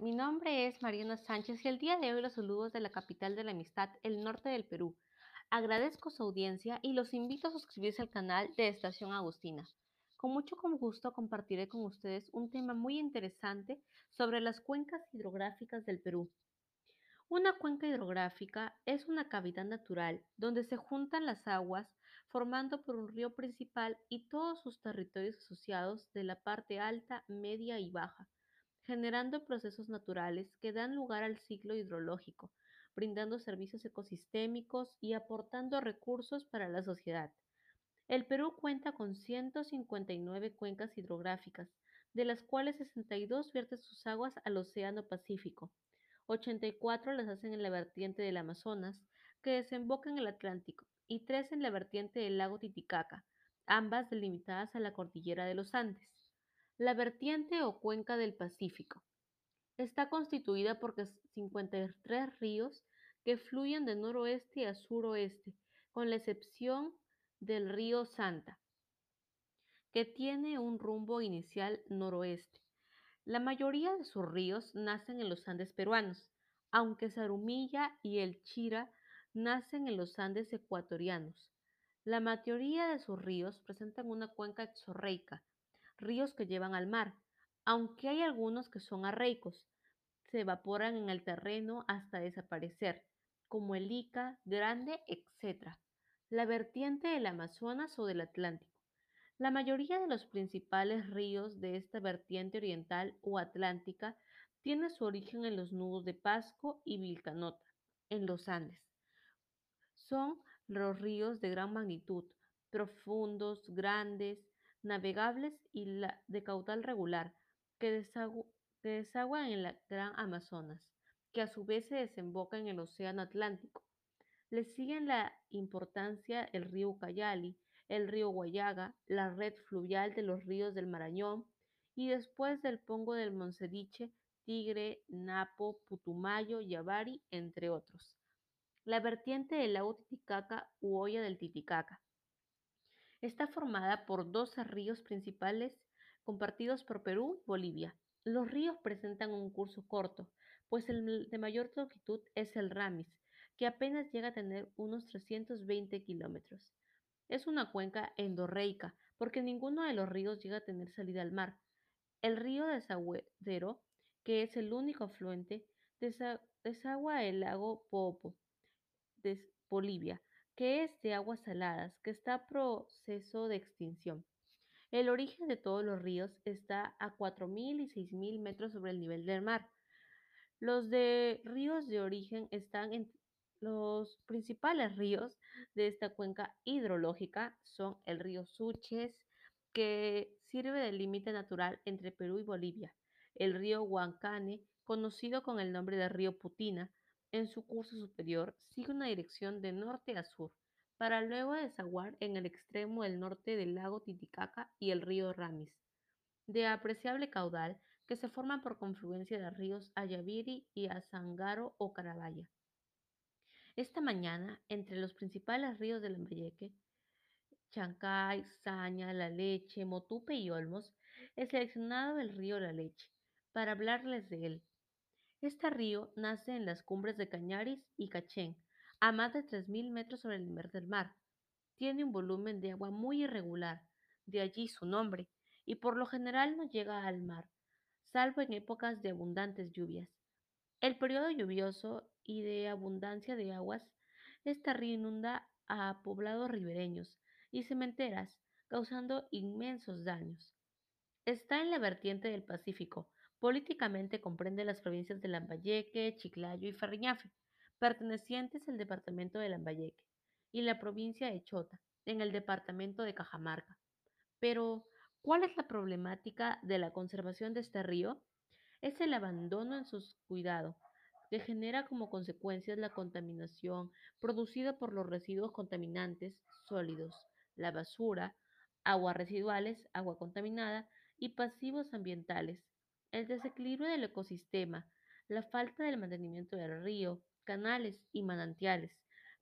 mi nombre es Mariana Sánchez y el día de hoy los saludos de la capital de la amistad, el norte del Perú. Agradezco su audiencia y los invito a suscribirse al canal de Estación Agustina. Con mucho gusto compartiré con ustedes un tema muy interesante sobre las cuencas hidrográficas del Perú. Una cuenca hidrográfica es una cavidad natural donde se juntan las aguas formando por un río principal y todos sus territorios asociados de la parte alta, media y baja generando procesos naturales que dan lugar al ciclo hidrológico, brindando servicios ecosistémicos y aportando recursos para la sociedad. El Perú cuenta con 159 cuencas hidrográficas, de las cuales 62 vierten sus aguas al Océano Pacífico, 84 las hacen en la vertiente del Amazonas, que desemboca en el Atlántico, y 3 en la vertiente del lago Titicaca, ambas delimitadas a la cordillera de los Andes. La vertiente o cuenca del Pacífico está constituida por 53 ríos que fluyen de noroeste a suroeste, con la excepción del río Santa, que tiene un rumbo inicial noroeste. La mayoría de sus ríos nacen en los Andes peruanos, aunque Zarumilla y el Chira nacen en los Andes ecuatorianos. La mayoría de sus ríos presentan una cuenca exorreica, ríos que llevan al mar, aunque hay algunos que son arreicos, se evaporan en el terreno hasta desaparecer, como el Ica, Grande, etc. La vertiente del Amazonas o del Atlántico. La mayoría de los principales ríos de esta vertiente oriental o atlántica tiene su origen en los nudos de Pasco y Vilcanota, en los Andes. Son los ríos de gran magnitud, profundos, grandes, navegables y de caudal regular, que, desaguan en la Gran Amazonas, que a su vez se desemboca en el Océano Atlántico. Le siguen la importancia el río Ucayali, el río Guayaga, la red fluvial de los ríos del Marañón y después del Pongo del Monsediche, Tigre, Napo, Putumayo, Yavari, entre otros. La vertiente del lago Titicaca u olla del Titicaca, Está formada por 12 ríos principales compartidos por Perú y Bolivia. Los ríos presentan un curso corto, pues el de mayor longitud es el Ramis, que apenas llega a tener unos 320 kilómetros. Es una cuenca endorreica, porque ninguno de los ríos llega a tener salida al mar. El río Desaguadero, que es el único afluente, desagua el lago Popo de Bolivia, que es de aguas saladas, que está proceso de extinción. El origen de todos los ríos está a 4.000 y 6.000 metros sobre el nivel del mar. Los de ríos de origen están en los principales ríos de esta cuenca hidrológica son el río Suches, que sirve de límite natural entre Perú y Bolivia, el río Huancane, conocido con el nombre de río Putina, en su curso superior sigue una dirección de norte a sur, para luego desaguar en el extremo del norte del lago Titicaca y el río Ramis, de apreciable caudal que se forman por confluencia de ríos Ayaviri y Azangaro o Carabaya. Esta mañana, entre los principales ríos del Lambayeque, Chancay, Saña, La Leche, Motupe y Olmos, he seleccionado el río La Leche para hablarles de él, este río nace en las cumbres de Cañaris y Cachén, a más de 3.000 metros sobre el nivel del mar. Tiene un volumen de agua muy irregular, de allí su nombre, y por lo general no llega al mar, salvo en épocas de abundantes lluvias. El periodo lluvioso y de abundancia de aguas, este río inunda a poblados ribereños y cementeras, causando inmensos daños. Está en la vertiente del Pacífico, Políticamente comprende las provincias de Lambayeque, Chiclayo y Ferriñafe, pertenecientes al departamento de Lambayeque, y la provincia de Chota, en el departamento de Cajamarca. Pero, ¿cuál es la problemática de la conservación de este río? Es el abandono en su cuidado, que genera como consecuencia la contaminación producida por los residuos contaminantes sólidos, la basura, aguas residuales, agua contaminada y pasivos ambientales, el desequilibrio del ecosistema, la falta del mantenimiento del río, canales y manantiales,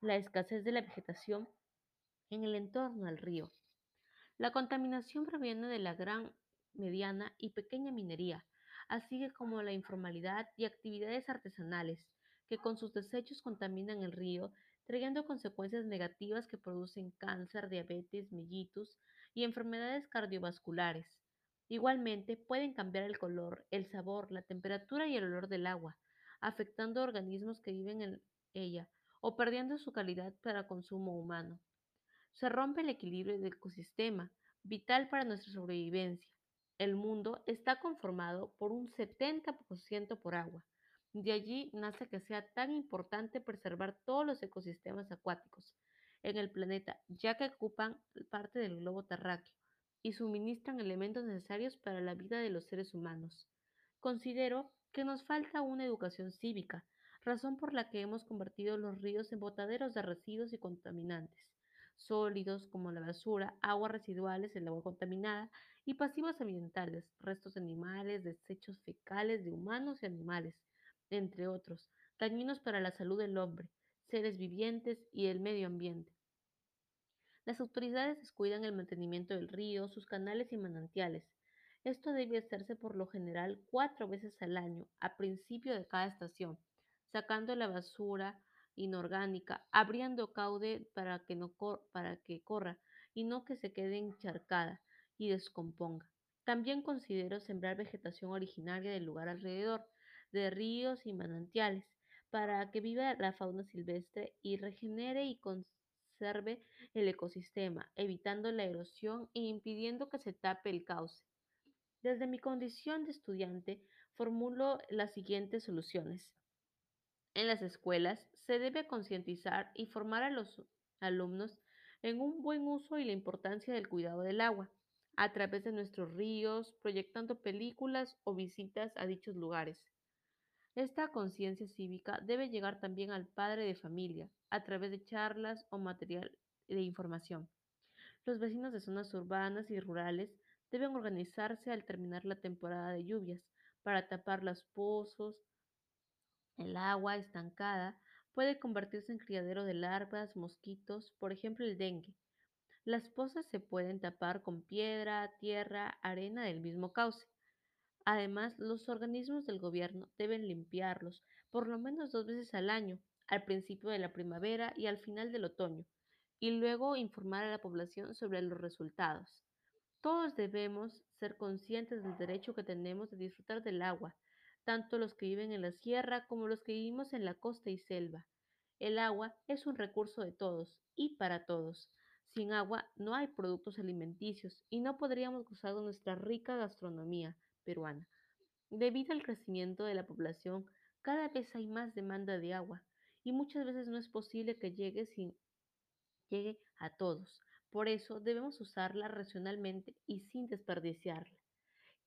la escasez de la vegetación en el entorno al río. La contaminación proviene de la gran, mediana y pequeña minería, así como la informalidad y actividades artesanales, que con sus desechos contaminan el río, trayendo consecuencias negativas que producen cáncer, diabetes, mellitus y enfermedades cardiovasculares. Igualmente, pueden cambiar el color, el sabor, la temperatura y el olor del agua, afectando organismos que viven en ella o perdiendo su calidad para consumo humano. Se rompe el equilibrio del ecosistema, vital para nuestra sobrevivencia. El mundo está conformado por un 70% por agua. De allí nace que sea tan importante preservar todos los ecosistemas acuáticos en el planeta, ya que ocupan parte del globo terráqueo y suministran elementos necesarios para la vida de los seres humanos. Considero que nos falta una educación cívica, razón por la que hemos convertido los ríos en botaderos de residuos y contaminantes, sólidos como la basura, aguas residuales, el agua contaminada y pasivos ambientales, restos animales, desechos fecales de humanos y animales, entre otros, dañinos para la salud del hombre, seres vivientes y el medio ambiente. Las autoridades descuidan el mantenimiento del río, sus canales y manantiales. Esto debe hacerse por lo general cuatro veces al año, a principio de cada estación, sacando la basura inorgánica, abriendo caude para que, no para que corra y no que se quede encharcada y descomponga. También considero sembrar vegetación originaria del lugar alrededor, de ríos y manantiales, para que viva la fauna silvestre y regenere y conserve el ecosistema, evitando la erosión e impidiendo que se tape el cauce. Desde mi condición de estudiante, formulo las siguientes soluciones. En las escuelas se debe concientizar y formar a los alumnos en un buen uso y la importancia del cuidado del agua, a través de nuestros ríos, proyectando películas o visitas a dichos lugares. Esta conciencia cívica debe llegar también al padre de familia, a través de charlas o material de información. Los vecinos de zonas urbanas y rurales deben organizarse al terminar la temporada de lluvias para tapar los pozos. El agua estancada puede convertirse en criadero de larvas, mosquitos, por ejemplo el dengue. Las pozas se pueden tapar con piedra, tierra, arena del mismo cauce. Además, los organismos del gobierno deben limpiarlos por lo menos dos veces al año, al principio de la primavera y al final del otoño, y luego informar a la población sobre los resultados. Todos debemos ser conscientes del derecho que tenemos de disfrutar del agua, tanto los que viven en la sierra como los que vivimos en la costa y selva. El agua es un recurso de todos y para todos. Sin agua no hay productos alimenticios y no podríamos gozar de nuestra rica gastronomía peruana. Debido al crecimiento de la población, cada vez hay más demanda de agua y muchas veces no es posible que llegue, a todos. Por eso debemos usarla racionalmente y sin desperdiciarla.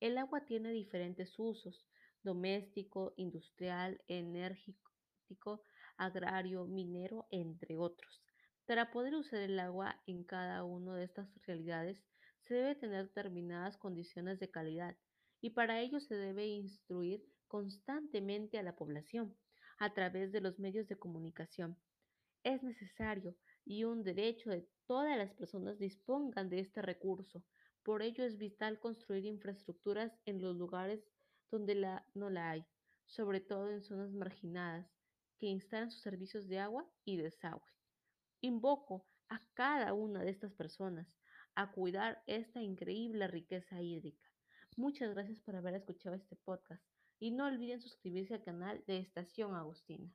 El agua tiene diferentes usos, doméstico, industrial, energético, agrario, minero, entre otros. Para poder usar el agua en cada una de estas realidades, se debe tener determinadas condiciones de calidad y para ello se debe instruir constantemente a la población a través de los medios de comunicación. Es necesario y un derecho de todas las personas dispongan de este recurso. Por ello es vital construir infraestructuras en los lugares donde no la hay, sobre todo en zonas marginadas, que instalen sus servicios de agua y desagüe. Invoco a cada una de estas personas a cuidar esta increíble riqueza hídrica. Muchas gracias por haber escuchado este podcast y no olviden suscribirse al canal de Estación Agustina.